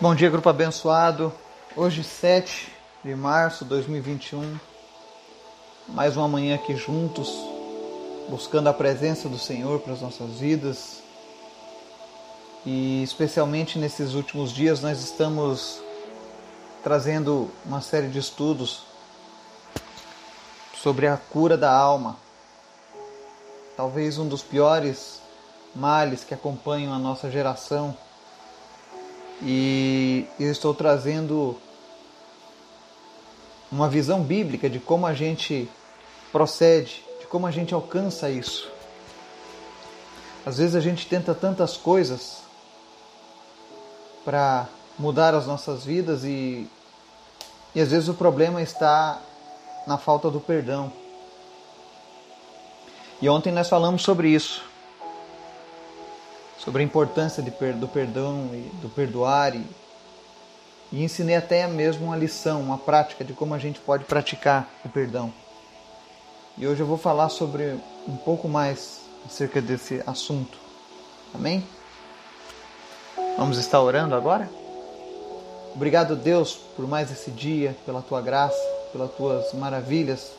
Bom dia, grupo abençoado. Hoje, 7 de março de 2021. Mais uma manhã aqui juntos, buscando a presença do Senhor para as nossas vidas. E especialmente nesses últimos dias, nós estamos trazendo uma série de estudos sobre a cura da alma. Talvez um dos piores males que acompanham a nossa geração e eu estou trazendo uma visão bíblica de como a gente procede, de como a gente alcança isso. Às vezes a gente tenta tantas coisas para mudar as nossas vidas e, e às vezes o problema está na falta do perdão. E ontem nós falamos sobre isso sobre a importância de, do perdão e do perdoar e, e ensinei até mesmo uma lição, uma prática de como a gente pode praticar o perdão. E hoje eu vou falar sobre um pouco mais acerca desse assunto. Amém? Vamos estar orando agora? Obrigado, Deus, por mais esse dia, pela tua graça, pelas tuas maravilhas,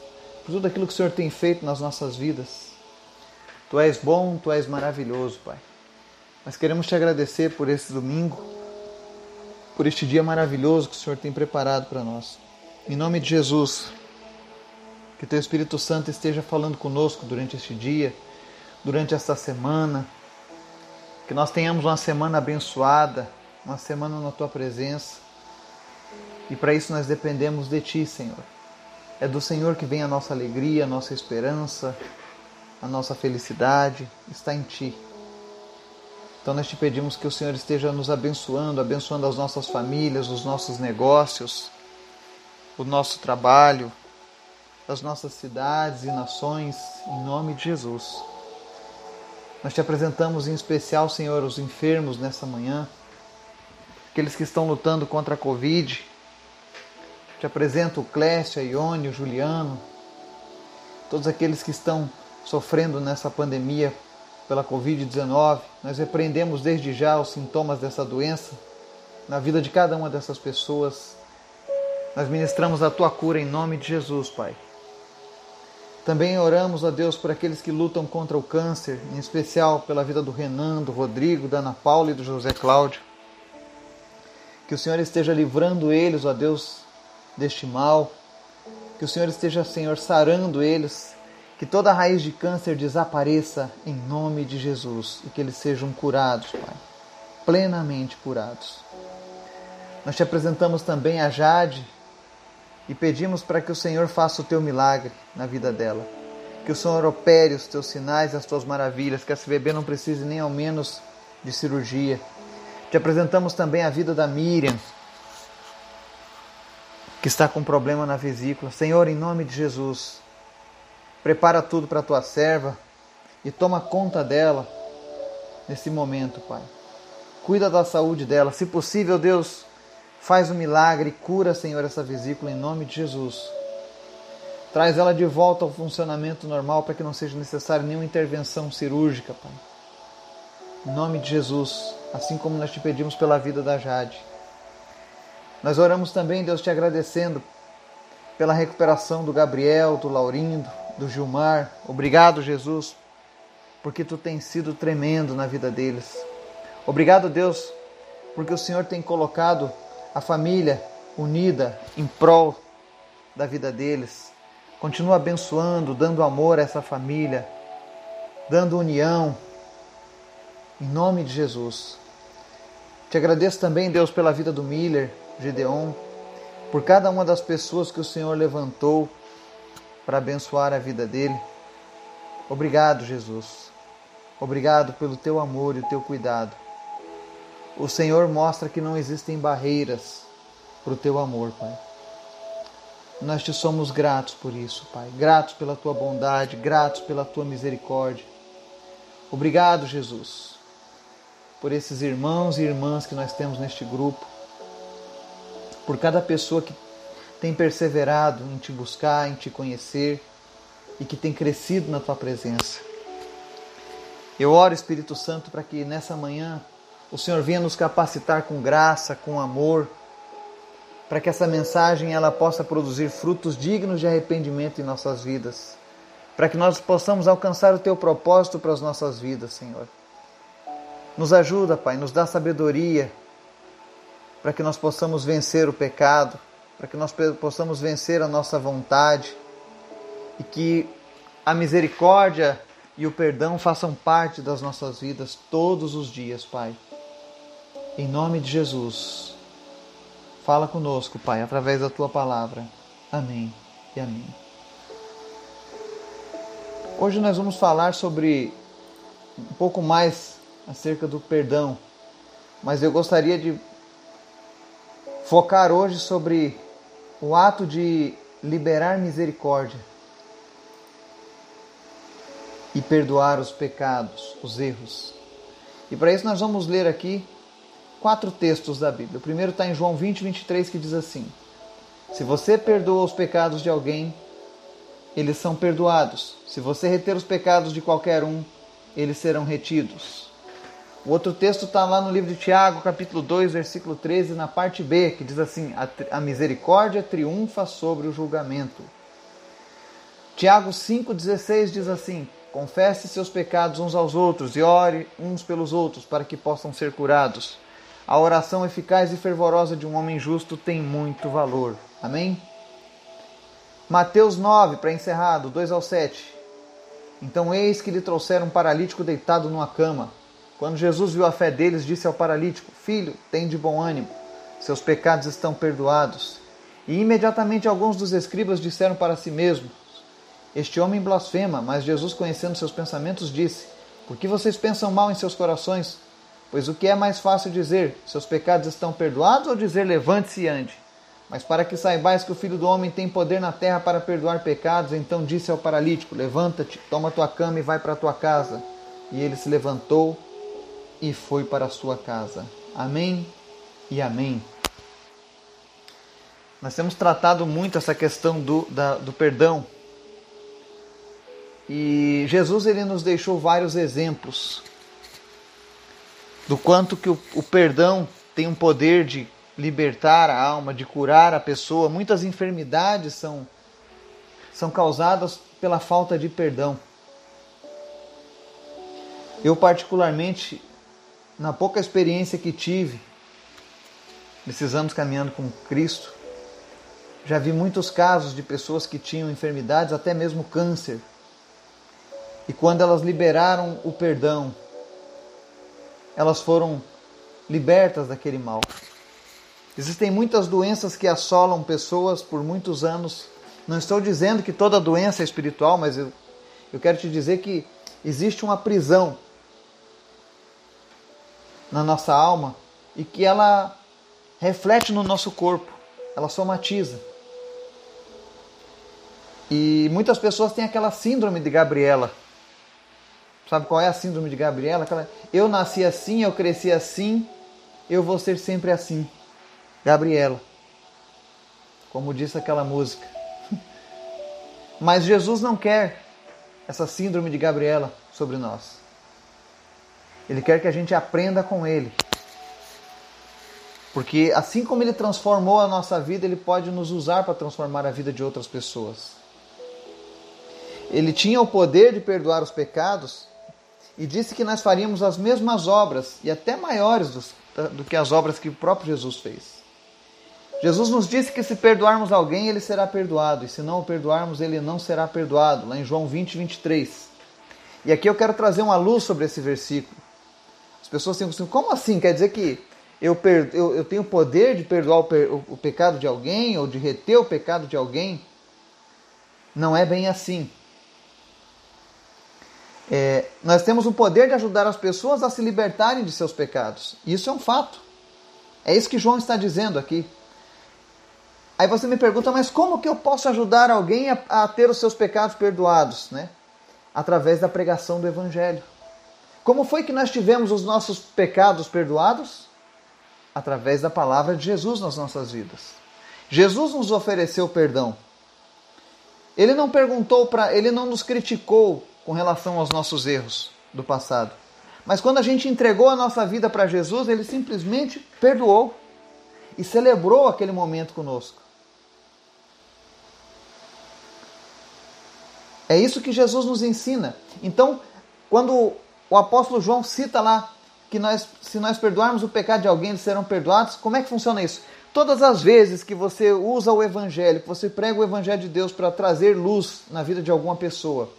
por tudo aquilo que o Senhor tem feito nas nossas vidas. Tu és bom, tu és maravilhoso, Pai. Mas queremos te agradecer por esse domingo, por este dia maravilhoso que o Senhor tem preparado para nós. Em nome de Jesus, que teu Espírito Santo esteja falando conosco durante este dia, durante esta semana, que nós tenhamos uma semana abençoada, uma semana na tua presença. E para isso nós dependemos de ti, Senhor. É do Senhor que vem a nossa alegria, a nossa esperança, a nossa felicidade, está em ti. Então nós te pedimos que o Senhor esteja nos abençoando, abençoando as nossas famílias, os nossos negócios, o nosso trabalho, as nossas cidades e nações, em nome de Jesus. Nós te apresentamos em especial, Senhor, os enfermos nessa manhã, aqueles que estão lutando contra a Covid. Te apresento o Clécio, a Ione, o Juliano, todos aqueles que estão sofrendo nessa pandemia pela Covid-19. Nós repreendemos desde já os sintomas dessa doença na vida de cada uma dessas pessoas. Nós ministramos a tua cura em nome de Jesus, Pai. Também oramos a Deus por aqueles que lutam contra o câncer, em especial pela vida do Renan, do Rodrigo, da Ana Paula e do José Cláudio. Que o Senhor esteja livrando eles, ó Deus, deste mal. Que o Senhor esteja, Senhor, sarando eles que toda raiz de câncer desapareça em nome de Jesus e que eles sejam curados, Pai. Plenamente curados. Nós te apresentamos também a Jade e pedimos para que o Senhor faça o teu milagre na vida dela. Que o Senhor opere os teus sinais e as tuas maravilhas, que essa bebê não precise nem ao menos de cirurgia. Te apresentamos também a vida da Miriam, que está com problema na vesícula. Senhor, em nome de Jesus, Prepara tudo para a tua serva e toma conta dela nesse momento, Pai. Cuida da saúde dela. Se possível, Deus, faz um milagre e cura, Senhor, essa vesícula em nome de Jesus. Traz ela de volta ao funcionamento normal para que não seja necessária nenhuma intervenção cirúrgica, Pai. Em nome de Jesus, assim como nós te pedimos pela vida da Jade. Nós oramos também, Deus, te agradecendo pela recuperação do Gabriel, do Laurindo, do Gilmar. Obrigado, Jesus, porque tu tens sido tremendo na vida deles. Obrigado, Deus, porque o Senhor tem colocado a família unida em prol da vida deles. Continua abençoando, dando amor a essa família, dando união. Em nome de Jesus. Te agradeço também, Deus, pela vida do Miller, Gedeon, por cada uma das pessoas que o Senhor levantou para abençoar a vida dele. Obrigado, Jesus. Obrigado pelo teu amor e o teu cuidado. O Senhor mostra que não existem barreiras para o teu amor, Pai. Nós te somos gratos por isso, Pai. Gratos pela tua bondade, gratos pela tua misericórdia. Obrigado, Jesus, por esses irmãos e irmãs que nós temos neste grupo, por cada pessoa que tem perseverado em te buscar, em te conhecer e que tem crescido na tua presença. Eu oro, Espírito Santo, para que nessa manhã o Senhor venha nos capacitar com graça, com amor, para que essa mensagem ela possa produzir frutos dignos de arrependimento em nossas vidas, para que nós possamos alcançar o teu propósito para as nossas vidas, Senhor. Nos ajuda, Pai, nos dá sabedoria para que nós possamos vencer o pecado, para que nós possamos vencer a nossa vontade e que a misericórdia e o perdão façam parte das nossas vidas todos os dias, Pai. Em nome de Jesus, fala conosco, Pai, através da tua palavra. Amém e amém. Hoje nós vamos falar sobre um pouco mais acerca do perdão, mas eu gostaria de focar hoje sobre o ato de liberar misericórdia e perdoar os pecados, os erros. E para isso nós vamos ler aqui quatro textos da Bíblia. O primeiro está em João 20, 23, que diz assim: Se você perdoa os pecados de alguém, eles são perdoados. Se você reter os pecados de qualquer um, eles serão retidos. O outro texto está lá no livro de Tiago, capítulo 2, versículo 13, na parte B, que diz assim: A misericórdia triunfa sobre o julgamento. Tiago 5,16 diz assim: Confesse seus pecados uns aos outros e ore uns pelos outros para que possam ser curados. A oração eficaz e fervorosa de um homem justo tem muito valor. Amém? Mateus 9, para encerrar, do 2 ao 7. Então eis que lhe trouxeram um paralítico deitado numa cama. Quando Jesus viu a fé deles, disse ao paralítico: Filho, tem de bom ânimo, seus pecados estão perdoados. E imediatamente alguns dos escribas disseram para si mesmos: Este homem blasfema. Mas Jesus, conhecendo seus pensamentos, disse: Por que vocês pensam mal em seus corações? Pois o que é mais fácil dizer: Seus pecados estão perdoados, ou dizer: Levante-se e ande? Mas para que saibais que o Filho do Homem tem poder na terra para perdoar pecados, então disse ao paralítico: Levanta-te, toma tua cama e vai para tua casa. E ele se levantou e foi para sua casa. Amém e amém. Nós temos tratado muito essa questão do, da, do perdão. E Jesus ele nos deixou vários exemplos do quanto que o, o perdão tem um poder de libertar a alma, de curar a pessoa. Muitas enfermidades são, são causadas pela falta de perdão. Eu, particularmente, na pouca experiência que tive, anos caminhando com Cristo, já vi muitos casos de pessoas que tinham enfermidades, até mesmo câncer. E quando elas liberaram o perdão, elas foram libertas daquele mal. Existem muitas doenças que assolam pessoas por muitos anos. Não estou dizendo que toda doença é espiritual, mas eu, eu quero te dizer que existe uma prisão na nossa alma e que ela reflete no nosso corpo, ela somatiza. E muitas pessoas têm aquela síndrome de Gabriela. Sabe qual é a síndrome de Gabriela? Aquela, eu nasci assim, eu cresci assim, eu vou ser sempre assim. Gabriela. Como disse aquela música. Mas Jesus não quer essa síndrome de Gabriela sobre nós. Ele quer que a gente aprenda com Ele. Porque assim como Ele transformou a nossa vida, Ele pode nos usar para transformar a vida de outras pessoas. Ele tinha o poder de perdoar os pecados e disse que nós faríamos as mesmas obras e até maiores do, do que as obras que o próprio Jesus fez. Jesus nos disse que se perdoarmos alguém, ele será perdoado, e se não o perdoarmos, ele não será perdoado, lá em João 20, 23. E aqui eu quero trazer uma luz sobre esse versículo pessoas têm assim, como assim? Quer dizer que eu, per, eu, eu tenho poder de perdoar o, per, o, o pecado de alguém ou de reter o pecado de alguém? Não é bem assim. É, nós temos o poder de ajudar as pessoas a se libertarem de seus pecados. Isso é um fato. É isso que João está dizendo aqui. Aí você me pergunta, mas como que eu posso ajudar alguém a, a ter os seus pecados perdoados? Né? Através da pregação do Evangelho. Como foi que nós tivemos os nossos pecados perdoados? Através da palavra de Jesus nas nossas vidas. Jesus nos ofereceu perdão. Ele não perguntou para, ele não nos criticou com relação aos nossos erros do passado, Mas quando a gente entregou a nossa vida para Jesus, ele simplesmente perdoou e celebrou aquele momento conosco. É isso que Jesus nos ensina. Então, quando o apóstolo João cita lá que nós, se nós perdoarmos o pecado de alguém, eles serão perdoados, como é que funciona isso? Todas as vezes que você usa o evangelho, que você prega o evangelho de Deus para trazer luz na vida de alguma pessoa,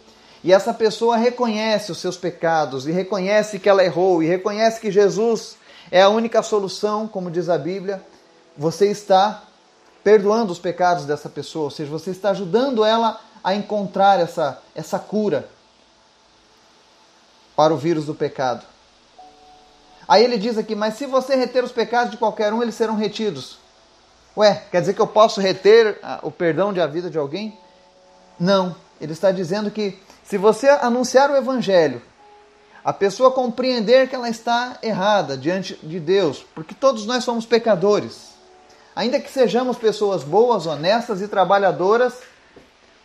e essa pessoa reconhece os seus pecados, e reconhece que ela errou, e reconhece que Jesus é a única solução, como diz a Bíblia, você está perdoando os pecados dessa pessoa, ou seja, você está ajudando ela a encontrar essa, essa cura para o vírus do pecado. Aí ele diz aqui: Mas se você reter os pecados de qualquer um, eles serão retidos. Ué, quer dizer que eu posso reter o perdão de a vida de alguém? Não. Ele está dizendo que se você anunciar o evangelho, a pessoa compreender que ela está errada diante de Deus, porque todos nós somos pecadores. Ainda que sejamos pessoas boas, honestas e trabalhadoras,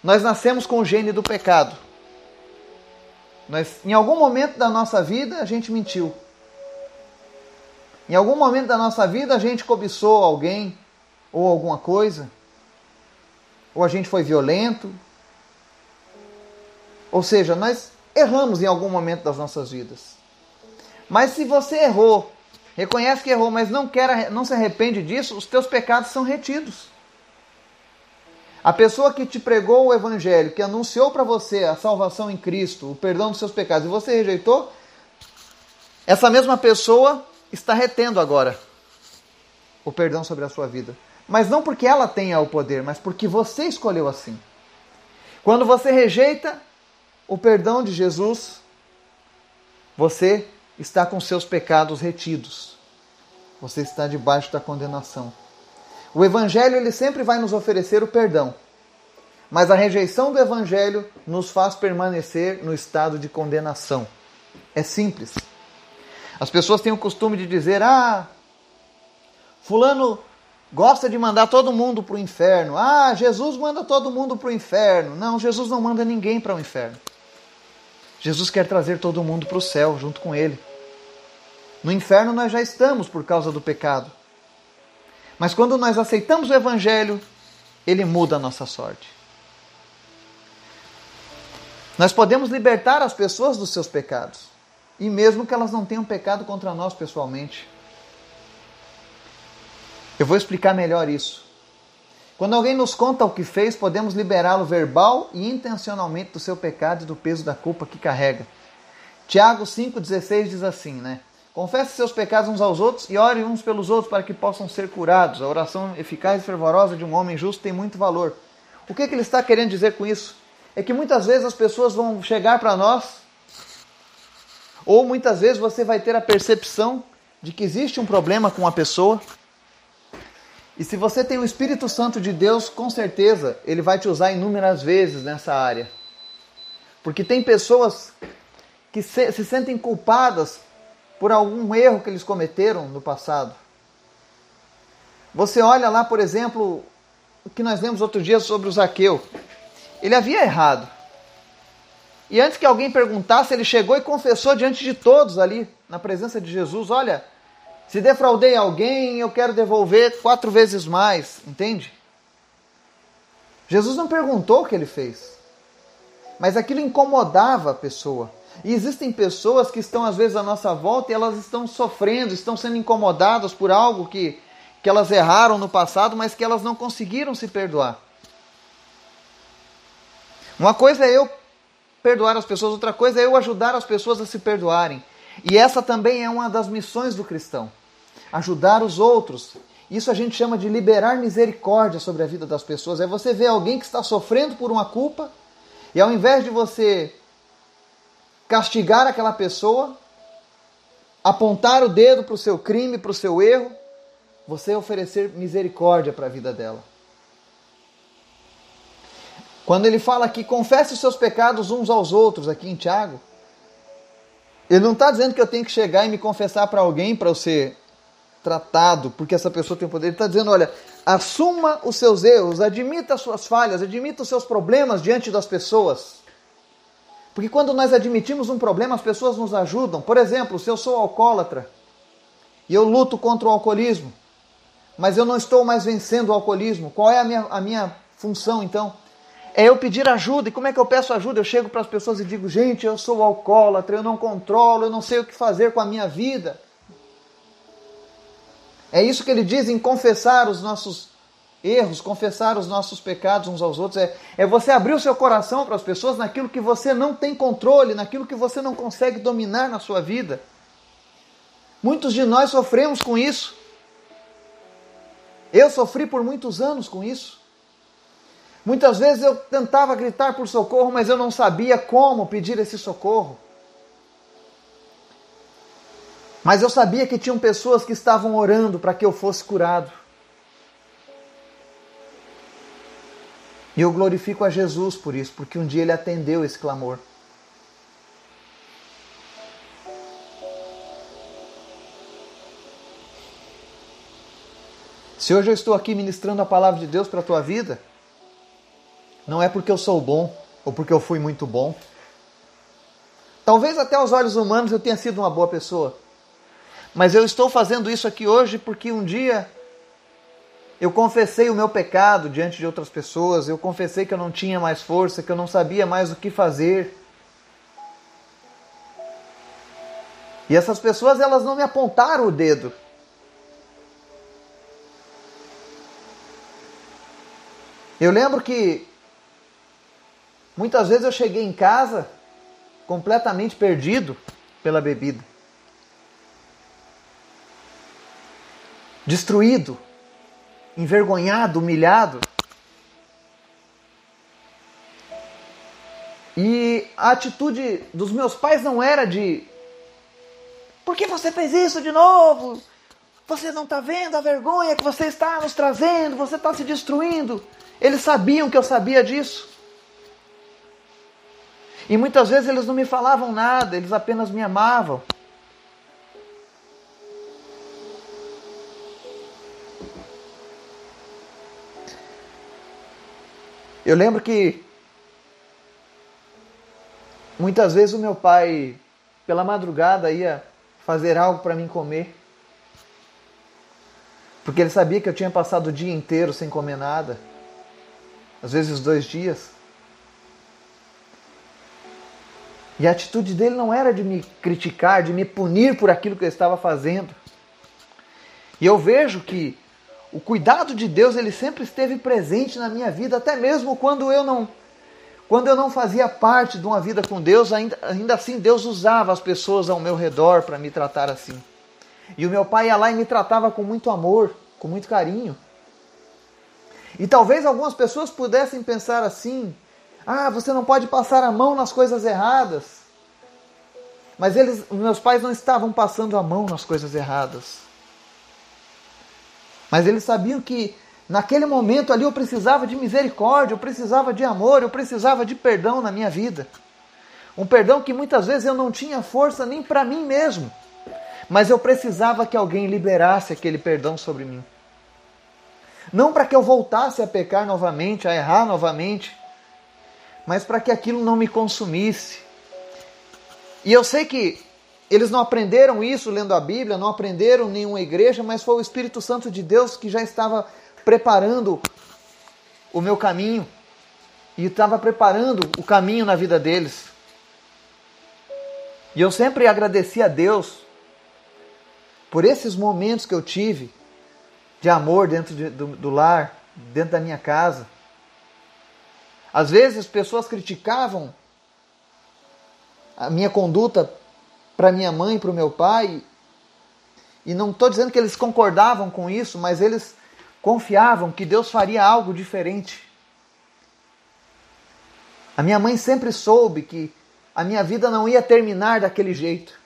nós nascemos com o gene do pecado. Nós, em algum momento da nossa vida, a gente mentiu. Em algum momento da nossa vida, a gente cobiçou alguém ou alguma coisa. Ou a gente foi violento. Ou seja, nós erramos em algum momento das nossas vidas. Mas se você errou, reconhece que errou, mas não quer, não se arrepende disso, os teus pecados são retidos. A pessoa que te pregou o evangelho, que anunciou para você a salvação em Cristo, o perdão dos seus pecados, e você rejeitou, essa mesma pessoa está retendo agora o perdão sobre a sua vida. Mas não porque ela tenha o poder, mas porque você escolheu assim. Quando você rejeita o perdão de Jesus, você está com seus pecados retidos. Você está debaixo da condenação. O evangelho ele sempre vai nos oferecer o perdão. Mas a rejeição do evangelho nos faz permanecer no estado de condenação. É simples. As pessoas têm o costume de dizer: "Ah, fulano gosta de mandar todo mundo para o inferno. Ah, Jesus manda todo mundo para o inferno. Não, Jesus não manda ninguém para o inferno. Jesus quer trazer todo mundo para o céu junto com ele. No inferno nós já estamos por causa do pecado. Mas quando nós aceitamos o Evangelho, ele muda a nossa sorte. Nós podemos libertar as pessoas dos seus pecados, e mesmo que elas não tenham pecado contra nós pessoalmente. Eu vou explicar melhor isso. Quando alguém nos conta o que fez, podemos liberá-lo verbal e intencionalmente do seu pecado e do peso da culpa que carrega. Tiago 5,16 diz assim, né? Confesse seus pecados uns aos outros e ore uns pelos outros para que possam ser curados. A oração eficaz e fervorosa de um homem justo tem muito valor. O que, que ele está querendo dizer com isso? É que muitas vezes as pessoas vão chegar para nós, ou muitas vezes você vai ter a percepção de que existe um problema com a pessoa. E se você tem o Espírito Santo de Deus, com certeza ele vai te usar inúmeras vezes nessa área. Porque tem pessoas que se, se sentem culpadas por algum erro que eles cometeram no passado. Você olha lá, por exemplo, o que nós lemos outro dia sobre o Zaqueu. Ele havia errado. E antes que alguém perguntasse, ele chegou e confessou diante de todos ali, na presença de Jesus: Olha, se defraudei alguém, eu quero devolver quatro vezes mais. Entende? Jesus não perguntou o que ele fez, mas aquilo incomodava a pessoa. E existem pessoas que estão às vezes à nossa volta e elas estão sofrendo, estão sendo incomodadas por algo que, que elas erraram no passado, mas que elas não conseguiram se perdoar. Uma coisa é eu perdoar as pessoas, outra coisa é eu ajudar as pessoas a se perdoarem. E essa também é uma das missões do cristão: ajudar os outros. Isso a gente chama de liberar misericórdia sobre a vida das pessoas. É você ver alguém que está sofrendo por uma culpa e ao invés de você castigar aquela pessoa, apontar o dedo para o seu crime, para o seu erro, você oferecer misericórdia para a vida dela. Quando ele fala que confesse os seus pecados uns aos outros, aqui em Tiago, ele não está dizendo que eu tenho que chegar e me confessar para alguém para eu ser tratado, porque essa pessoa tem poder. Ele está dizendo: olha, assuma os seus erros, admita as suas falhas, admita os seus problemas diante das pessoas. Porque quando nós admitimos um problema, as pessoas nos ajudam. Por exemplo, se eu sou alcoólatra e eu luto contra o alcoolismo, mas eu não estou mais vencendo o alcoolismo, qual é a minha, a minha função então? É eu pedir ajuda. E como é que eu peço ajuda? Eu chego para as pessoas e digo: gente, eu sou alcoólatra, eu não controlo, eu não sei o que fazer com a minha vida. É isso que ele diz em confessar os nossos erros, confessar os nossos pecados uns aos outros. É, é você abrir o seu coração para as pessoas naquilo que você não tem controle, naquilo que você não consegue dominar na sua vida. Muitos de nós sofremos com isso. Eu sofri por muitos anos com isso. Muitas vezes eu tentava gritar por socorro, mas eu não sabia como pedir esse socorro. Mas eu sabia que tinham pessoas que estavam orando para que eu fosse curado. E eu glorifico a Jesus por isso, porque um dia ele atendeu esse clamor. Se hoje eu estou aqui ministrando a palavra de Deus para a tua vida, não é porque eu sou bom ou porque eu fui muito bom. Talvez até aos olhos humanos eu tenha sido uma boa pessoa. Mas eu estou fazendo isso aqui hoje porque um dia eu confessei o meu pecado diante de outras pessoas, eu confessei que eu não tinha mais força, que eu não sabia mais o que fazer. E essas pessoas, elas não me apontaram o dedo. Eu lembro que muitas vezes eu cheguei em casa completamente perdido pela bebida. destruído, envergonhado, humilhado. E a atitude dos meus pais não era de: por que você fez isso de novo? Você não está vendo a vergonha que você está nos trazendo, você está se destruindo. Eles sabiam que eu sabia disso. E muitas vezes eles não me falavam nada, eles apenas me amavam. Eu lembro que muitas vezes o meu pai, pela madrugada, ia fazer algo para mim comer. Porque ele sabia que eu tinha passado o dia inteiro sem comer nada. Às vezes dois dias. E a atitude dele não era de me criticar, de me punir por aquilo que eu estava fazendo. E eu vejo que o cuidado de Deus ele sempre esteve presente na minha vida, até mesmo quando eu não quando eu não fazia parte de uma vida com Deus, ainda, ainda assim Deus usava as pessoas ao meu redor para me tratar assim. E o meu pai ia lá e me tratava com muito amor, com muito carinho. E talvez algumas pessoas pudessem pensar assim: ah, você não pode passar a mão nas coisas erradas. Mas eles, meus pais não estavam passando a mão nas coisas erradas. Mas eles sabiam que naquele momento ali eu precisava de misericórdia, eu precisava de amor, eu precisava de perdão na minha vida. Um perdão que muitas vezes eu não tinha força nem para mim mesmo, mas eu precisava que alguém liberasse aquele perdão sobre mim. Não para que eu voltasse a pecar novamente, a errar novamente, mas para que aquilo não me consumisse. E eu sei que eles não aprenderam isso lendo a Bíblia, não aprenderam nenhuma igreja, mas foi o Espírito Santo de Deus que já estava preparando o meu caminho e estava preparando o caminho na vida deles. E eu sempre agradeci a Deus por esses momentos que eu tive de amor dentro de, do, do lar, dentro da minha casa. Às vezes pessoas criticavam a minha conduta para minha mãe, para o meu pai. E não estou dizendo que eles concordavam com isso, mas eles confiavam que Deus faria algo diferente. A minha mãe sempre soube que a minha vida não ia terminar daquele jeito.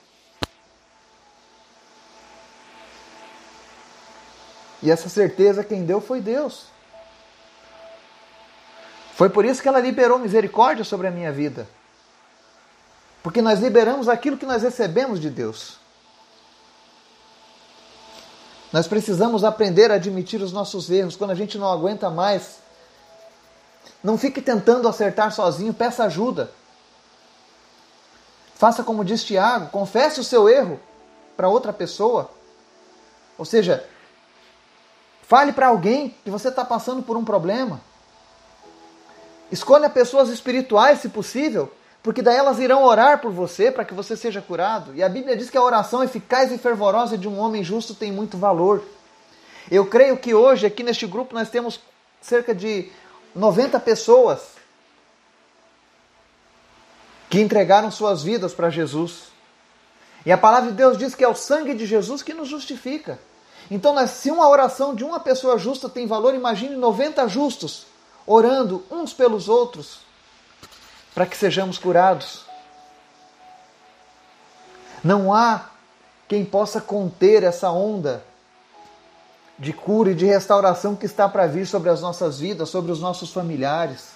E essa certeza quem deu foi Deus. Foi por isso que ela liberou misericórdia sobre a minha vida. Porque nós liberamos aquilo que nós recebemos de Deus. Nós precisamos aprender a admitir os nossos erros quando a gente não aguenta mais. Não fique tentando acertar sozinho, peça ajuda. Faça como diz Tiago, confesse o seu erro para outra pessoa. Ou seja, fale para alguém que você está passando por um problema. Escolha pessoas espirituais, se possível, porque daí elas irão orar por você para que você seja curado. E a Bíblia diz que a oração eficaz e fervorosa de um homem justo tem muito valor. Eu creio que hoje, aqui neste grupo, nós temos cerca de 90 pessoas que entregaram suas vidas para Jesus. E a palavra de Deus diz que é o sangue de Jesus que nos justifica. Então, se uma oração de uma pessoa justa tem valor, imagine 90 justos orando uns pelos outros para que sejamos curados. Não há quem possa conter essa onda de cura e de restauração que está para vir sobre as nossas vidas, sobre os nossos familiares.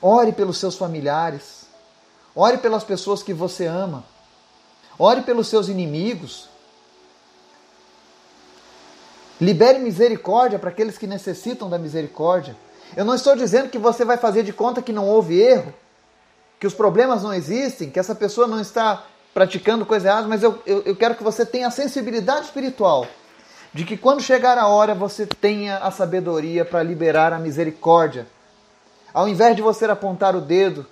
Ore pelos seus familiares. Ore pelas pessoas que você ama. Ore pelos seus inimigos. Libere misericórdia para aqueles que necessitam da misericórdia. Eu não estou dizendo que você vai fazer de conta que não houve erro, que os problemas não existem, que essa pessoa não está praticando coisa errada, mas eu, eu, eu quero que você tenha a sensibilidade espiritual de que quando chegar a hora você tenha a sabedoria para liberar a misericórdia. Ao invés de você apontar o dedo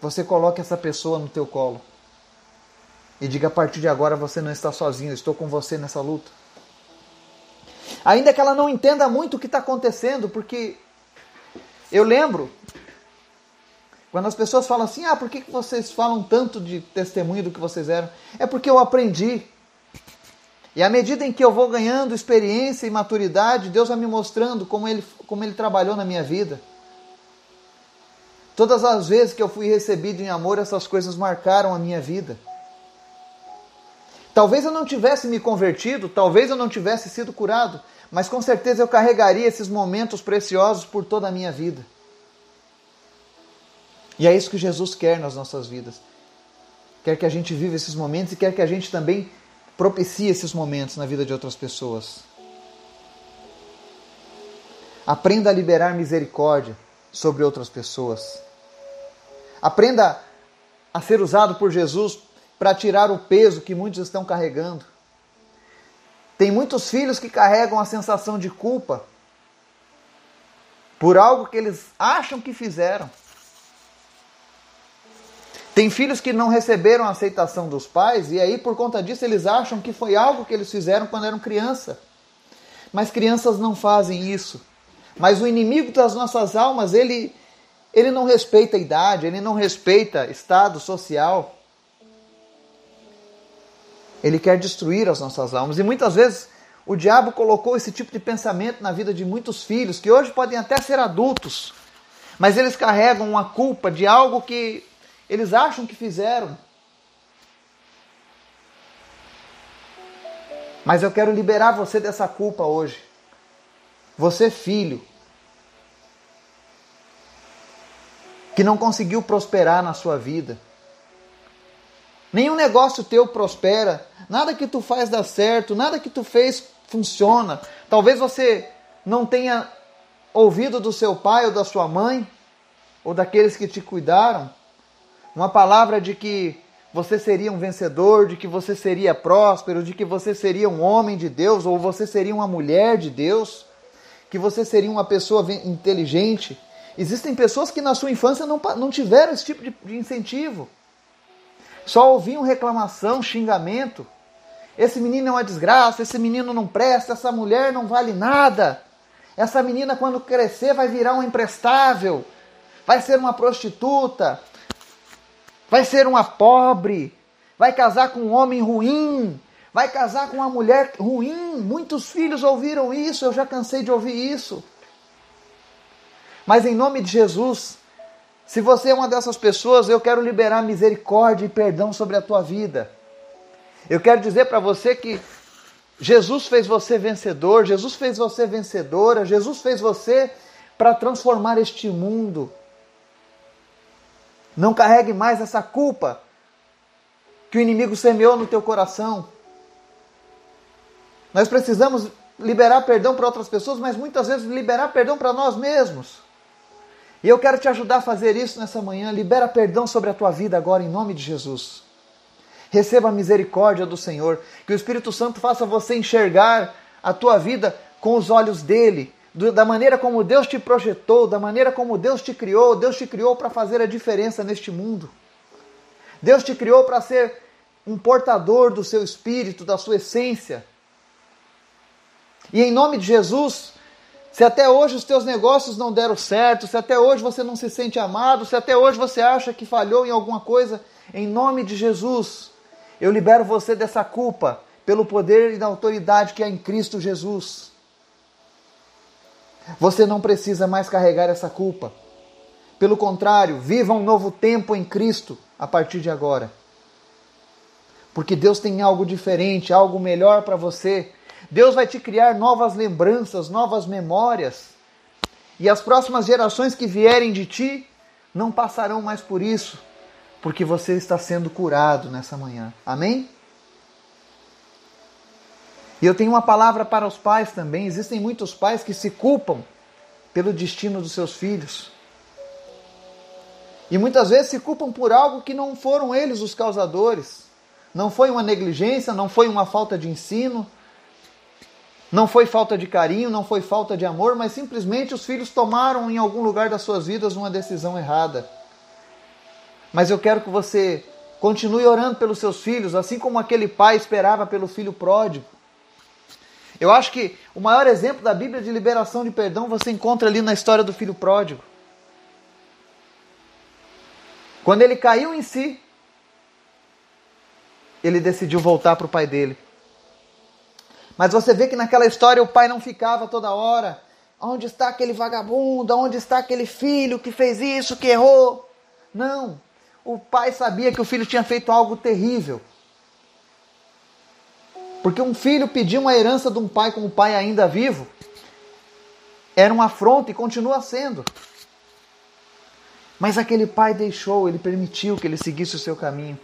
você coloque essa pessoa no teu colo e diga a partir de agora você não está sozinho, estou com você nessa luta. Ainda que ela não entenda muito o que está acontecendo, porque eu lembro quando as pessoas falam assim, ah, por que vocês falam tanto de testemunho do que vocês eram? É porque eu aprendi. E à medida em que eu vou ganhando experiência e maturidade, Deus vai me mostrando como Ele, como ele trabalhou na minha vida. Todas as vezes que eu fui recebido em amor, essas coisas marcaram a minha vida. Talvez eu não tivesse me convertido, talvez eu não tivesse sido curado, mas com certeza eu carregaria esses momentos preciosos por toda a minha vida. E é isso que Jesus quer nas nossas vidas. Quer que a gente viva esses momentos e quer que a gente também propicie esses momentos na vida de outras pessoas. Aprenda a liberar misericórdia sobre outras pessoas. Aprenda a ser usado por Jesus para tirar o peso que muitos estão carregando. Tem muitos filhos que carregam a sensação de culpa por algo que eles acham que fizeram. Tem filhos que não receberam a aceitação dos pais e aí por conta disso eles acham que foi algo que eles fizeram quando eram criança. Mas crianças não fazem isso. Mas o inimigo das nossas almas, ele, ele não respeita a idade, ele não respeita estado social. Ele quer destruir as nossas almas. E muitas vezes o diabo colocou esse tipo de pensamento na vida de muitos filhos, que hoje podem até ser adultos, mas eles carregam uma culpa de algo que eles acham que fizeram. Mas eu quero liberar você dessa culpa hoje. Você, filho, que não conseguiu prosperar na sua vida. Nenhum negócio teu prospera, nada que tu faz dá certo, nada que tu fez funciona. Talvez você não tenha ouvido do seu pai ou da sua mãe, ou daqueles que te cuidaram, uma palavra de que você seria um vencedor, de que você seria próspero, de que você seria um homem de Deus, ou você seria uma mulher de Deus que você seria uma pessoa inteligente. Existem pessoas que na sua infância não, não tiveram esse tipo de, de incentivo. Só ouviam reclamação, xingamento. Esse menino é uma desgraça, esse menino não presta, essa mulher não vale nada. Essa menina, quando crescer, vai virar um imprestável, vai ser uma prostituta, vai ser uma pobre, vai casar com um homem ruim, vai casar com uma mulher ruim. Muitos filhos ouviram isso, eu já cansei de ouvir isso. Mas em nome de Jesus, se você é uma dessas pessoas, eu quero liberar misericórdia e perdão sobre a tua vida. Eu quero dizer para você que Jesus fez você vencedor, Jesus fez você vencedora, Jesus fez você para transformar este mundo. Não carregue mais essa culpa que o inimigo semeou no teu coração. Nós precisamos liberar perdão para outras pessoas, mas muitas vezes liberar perdão para nós mesmos. E eu quero te ajudar a fazer isso nessa manhã. Libera perdão sobre a tua vida agora, em nome de Jesus. Receba a misericórdia do Senhor. Que o Espírito Santo faça você enxergar a tua vida com os olhos dele, da maneira como Deus te projetou, da maneira como Deus te criou. Deus te criou para fazer a diferença neste mundo. Deus te criou para ser um portador do seu espírito, da sua essência. E em nome de Jesus, se até hoje os teus negócios não deram certo, se até hoje você não se sente amado, se até hoje você acha que falhou em alguma coisa, em nome de Jesus, eu libero você dessa culpa pelo poder e da autoridade que há em Cristo Jesus. Você não precisa mais carregar essa culpa. Pelo contrário, viva um novo tempo em Cristo a partir de agora. Porque Deus tem algo diferente, algo melhor para você Deus vai te criar novas lembranças, novas memórias. E as próximas gerações que vierem de ti não passarão mais por isso, porque você está sendo curado nessa manhã. Amém? E eu tenho uma palavra para os pais também. Existem muitos pais que se culpam pelo destino dos seus filhos. E muitas vezes se culpam por algo que não foram eles os causadores. Não foi uma negligência, não foi uma falta de ensino, não foi falta de carinho, não foi falta de amor, mas simplesmente os filhos tomaram em algum lugar das suas vidas uma decisão errada. Mas eu quero que você continue orando pelos seus filhos, assim como aquele pai esperava pelo filho pródigo. Eu acho que o maior exemplo da Bíblia de liberação de perdão você encontra ali na história do filho pródigo. Quando ele caiu em si, ele decidiu voltar para o pai dele. Mas você vê que naquela história o pai não ficava toda hora. Onde está aquele vagabundo? Onde está aquele filho que fez isso, que errou? Não. O pai sabia que o filho tinha feito algo terrível. Porque um filho pedir uma herança de um pai com o pai ainda vivo era uma afronta e continua sendo. Mas aquele pai deixou, ele permitiu que ele seguisse o seu caminho.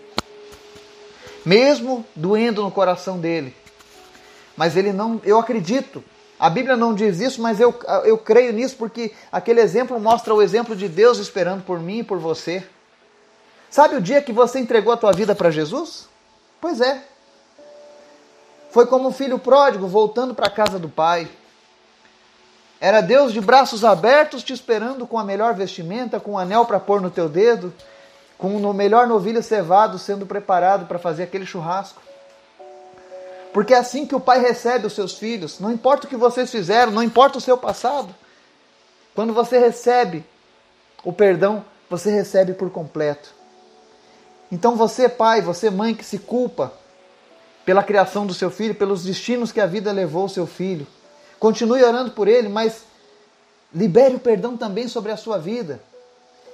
Mesmo doendo no coração dele, mas ele não, eu acredito. A Bíblia não diz isso, mas eu, eu creio nisso porque aquele exemplo mostra o exemplo de Deus esperando por mim e por você. Sabe o dia que você entregou a tua vida para Jesus? Pois é. Foi como um filho pródigo voltando para a casa do pai. Era Deus de braços abertos te esperando com a melhor vestimenta, com um anel para pôr no teu dedo, com o melhor novilho cevado sendo preparado para fazer aquele churrasco. Porque é assim que o pai recebe os seus filhos. Não importa o que vocês fizeram, não importa o seu passado. Quando você recebe o perdão, você recebe por completo. Então você, pai, você, mãe, que se culpa pela criação do seu filho, pelos destinos que a vida levou o seu filho, continue orando por ele, mas libere o perdão também sobre a sua vida.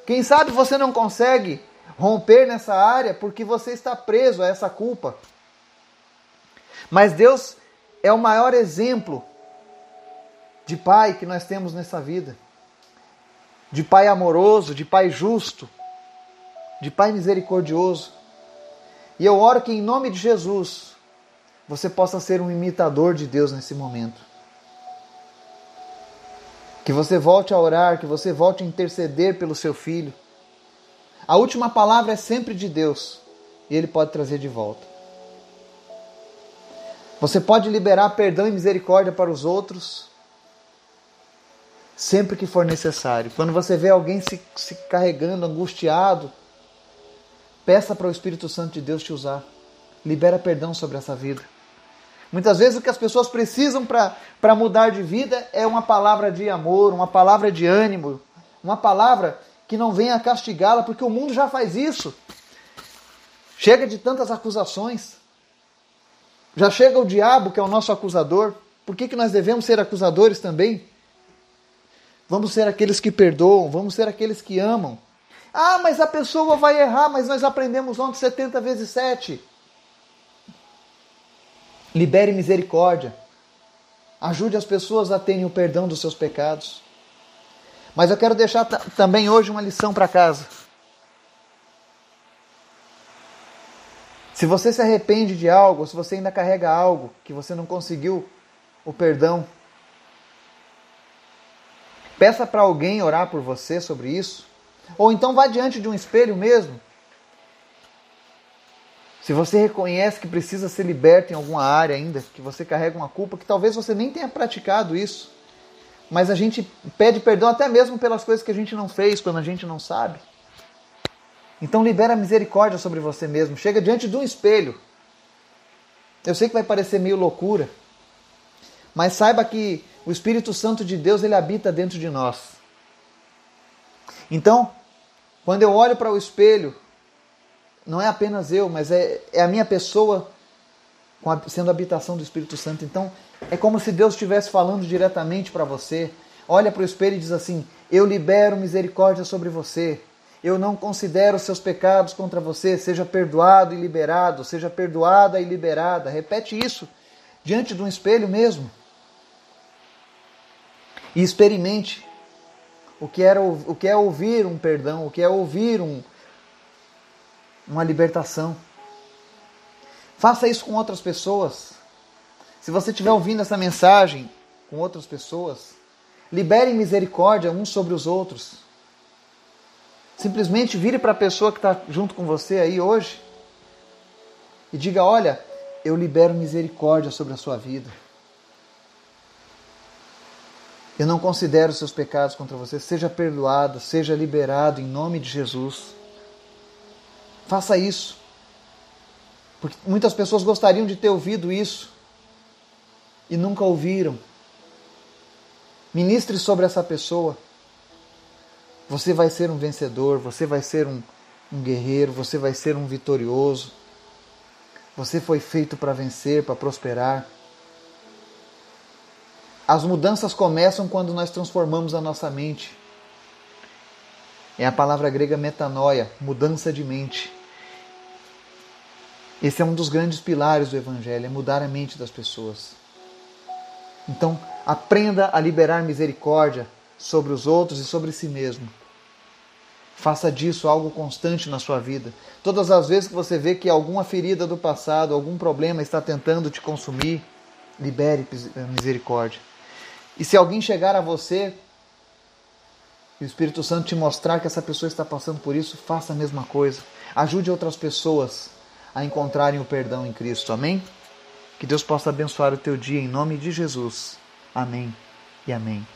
Quem sabe você não consegue romper nessa área porque você está preso a essa culpa. Mas Deus é o maior exemplo de pai que nós temos nessa vida. De pai amoroso, de pai justo, de pai misericordioso. E eu oro que em nome de Jesus você possa ser um imitador de Deus nesse momento. Que você volte a orar, que você volte a interceder pelo seu filho. A última palavra é sempre de Deus e Ele pode trazer de volta. Você pode liberar perdão e misericórdia para os outros sempre que for necessário. Quando você vê alguém se, se carregando, angustiado, peça para o Espírito Santo de Deus te usar. Libera perdão sobre essa vida. Muitas vezes o que as pessoas precisam para mudar de vida é uma palavra de amor, uma palavra de ânimo, uma palavra que não venha castigá-la, porque o mundo já faz isso. Chega de tantas acusações. Já chega o diabo, que é o nosso acusador. Por que, que nós devemos ser acusadores também? Vamos ser aqueles que perdoam, vamos ser aqueles que amam. Ah, mas a pessoa vai errar, mas nós aprendemos ontem 70 vezes 7. Libere misericórdia. Ajude as pessoas a terem o perdão dos seus pecados. Mas eu quero deixar também hoje uma lição para casa. Se você se arrepende de algo, se você ainda carrega algo que você não conseguiu o perdão, Peça para alguém orar por você sobre isso. Ou então vá diante de um espelho mesmo. Se você reconhece que precisa ser liberto em alguma área ainda, que você carrega uma culpa, que talvez você nem tenha praticado isso, mas a gente pede perdão até mesmo pelas coisas que a gente não fez quando a gente não sabe. Então libera misericórdia sobre você mesmo. Chega diante de um espelho. Eu sei que vai parecer meio loucura, mas saiba que o Espírito Santo de Deus ele habita dentro de nós. Então, quando eu olho para o espelho, não é apenas eu, mas é, é a minha pessoa sendo a habitação do Espírito Santo. Então, é como se Deus estivesse falando diretamente para você. Olha para o espelho e diz assim: Eu libero misericórdia sobre você. Eu não considero seus pecados contra você. Seja perdoado e liberado. Seja perdoada e liberada. Repete isso diante de um espelho mesmo. E experimente o que, era, o que é ouvir um perdão, o que é ouvir um, uma libertação. Faça isso com outras pessoas. Se você estiver ouvindo essa mensagem com outras pessoas, libere misericórdia uns sobre os outros. Simplesmente vire para a pessoa que está junto com você aí hoje e diga: Olha, eu libero misericórdia sobre a sua vida. Eu não considero seus pecados contra você. Seja perdoado, seja liberado em nome de Jesus. Faça isso. Porque muitas pessoas gostariam de ter ouvido isso e nunca ouviram. Ministre sobre essa pessoa. Você vai ser um vencedor, você vai ser um, um guerreiro, você vai ser um vitorioso. Você foi feito para vencer, para prosperar. As mudanças começam quando nós transformamos a nossa mente. É a palavra grega metanoia, mudança de mente. Esse é um dos grandes pilares do Evangelho, é mudar a mente das pessoas. Então, aprenda a liberar misericórdia sobre os outros e sobre si mesmo. Faça disso algo constante na sua vida. Todas as vezes que você vê que alguma ferida do passado, algum problema está tentando te consumir, libere misericórdia. E se alguém chegar a você e o Espírito Santo te mostrar que essa pessoa está passando por isso, faça a mesma coisa. Ajude outras pessoas a encontrarem o perdão em Cristo. Amém? Que Deus possa abençoar o teu dia em nome de Jesus. Amém e amém.